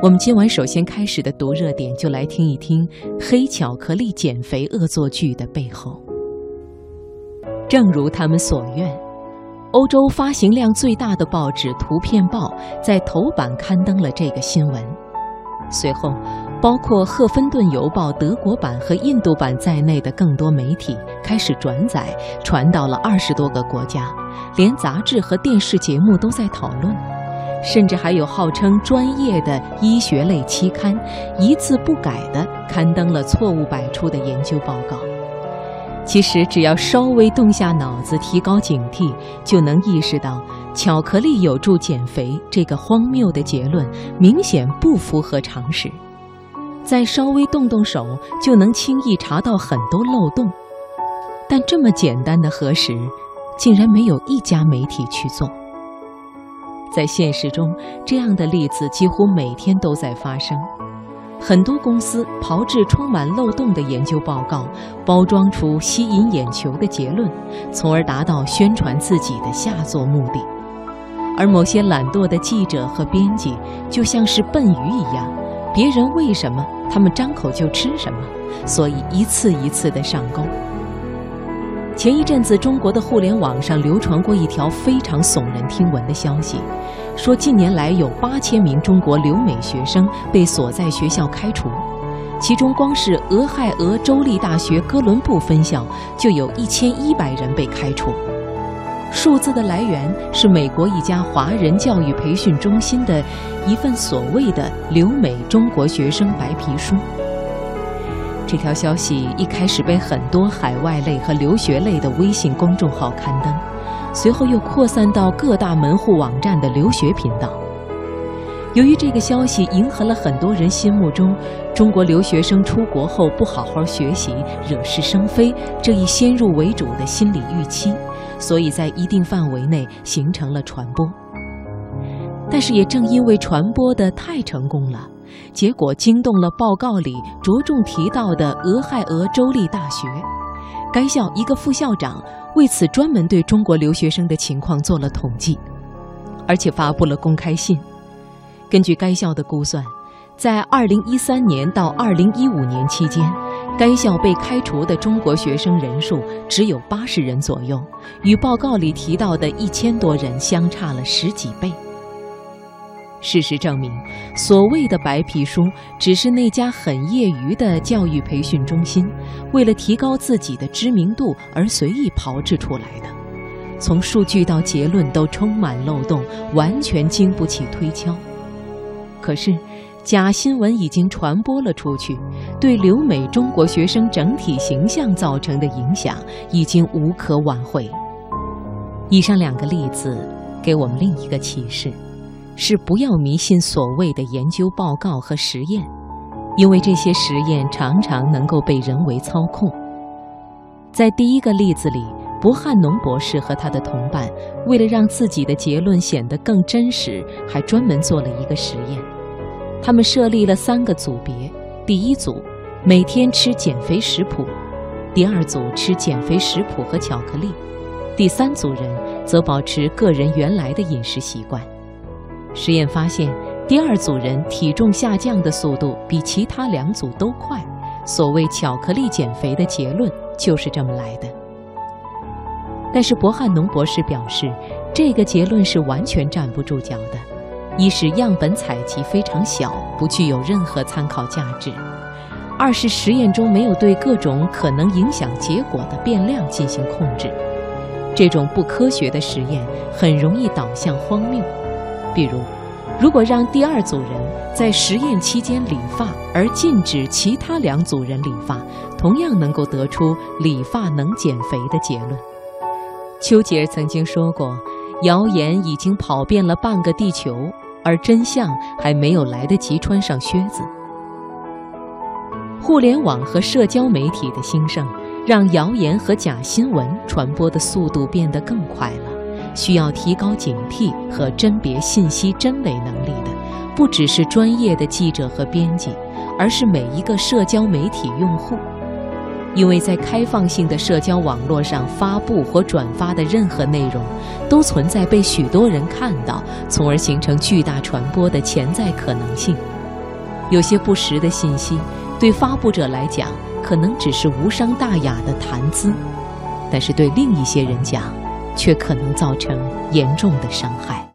我们今晚首先开始的读热点，就来听一听黑巧克力减肥恶作剧的背后。正如他们所愿，欧洲发行量最大的报纸《图片报》在头版刊登了这个新闻。随后，包括《赫芬顿邮报》德国版和印度版在内的更多媒体开始转载，传到了二十多个国家，连杂志和电视节目都在讨论。甚至还有号称专业的医学类期刊，一字不改地刊登了错误百出的研究报告。其实，只要稍微动下脑子，提高警惕，就能意识到巧克力有助减肥这个荒谬的结论明显不符合常识。再稍微动动手，就能轻易查到很多漏洞。但这么简单的核实，竟然没有一家媒体去做。在现实中，这样的例子几乎每天都在发生。很多公司炮制充满漏洞的研究报告，包装出吸引眼球的结论，从而达到宣传自己的下作目的。而某些懒惰的记者和编辑，就像是笨鱼一样，别人喂什么，他们张口就吃什么，所以一次一次的上钩。前一阵子，中国的互联网上流传过一条非常耸人听闻的消息，说近年来有八千名中国留美学生被所在学校开除，其中光是俄亥俄州立大学哥伦布分校就有一千一百人被开除。数字的来源是美国一家华人教育培训中心的一份所谓的留美中国学生白皮书。这条消息一开始被很多海外类和留学类的微信公众号刊登，随后又扩散到各大门户网站的留学频道。由于这个消息迎合了很多人心目中中国留学生出国后不好好学习、惹是生非这一先入为主的心理预期，所以在一定范围内形成了传播。但是也正因为传播的太成功了。结果惊动了报告里着重提到的俄亥俄州立大学，该校一个副校长为此专门对中国留学生的情况做了统计，而且发布了公开信。根据该校的估算，在2013年到2015年期间，该校被开除的中国学生人数只有80人左右，与报告里提到的一千多人相差了十几倍。事实证明，所谓的白皮书只是那家很业余的教育培训中心为了提高自己的知名度而随意炮制出来的。从数据到结论都充满漏洞，完全经不起推敲。可是，假新闻已经传播了出去，对留美中国学生整体形象造成的影响已经无可挽回。以上两个例子给我们另一个启示。是不要迷信所谓的研究报告和实验，因为这些实验常常能够被人为操控。在第一个例子里，博汉农博士和他的同伴为了让自己的结论显得更真实，还专门做了一个实验。他们设立了三个组别：第一组每天吃减肥食谱；第二组吃减肥食谱和巧克力；第三组人则保持个人原来的饮食习惯。实验发现，第二组人体重下降的速度比其他两组都快。所谓“巧克力减肥”的结论就是这么来的。但是博汉农博士表示，这个结论是完全站不住脚的。一是样本采集非常小，不具有任何参考价值；二是实验中没有对各种可能影响结果的变量进行控制。这种不科学的实验很容易导向荒谬。比如，如果让第二组人在实验期间理发，而禁止其他两组人理发，同样能够得出理发能减肥的结论。丘吉尔曾经说过：“谣言已经跑遍了半个地球，而真相还没有来得及穿上靴子。”互联网和社交媒体的兴盛，让谣言和假新闻传播的速度变得更快了。需要提高警惕和甄别信息真伪能力的不只是专业的记者和编辑而是每一个社交媒体用户。因为在开放性的社交网络上发布或转发的任何内容都存在被许多人看到从而形成巨大传播的潜在可能性。有些不实的信息对发布者来讲可能只是无伤大雅的谈资但是对另一些人讲却可能造成严重的伤害。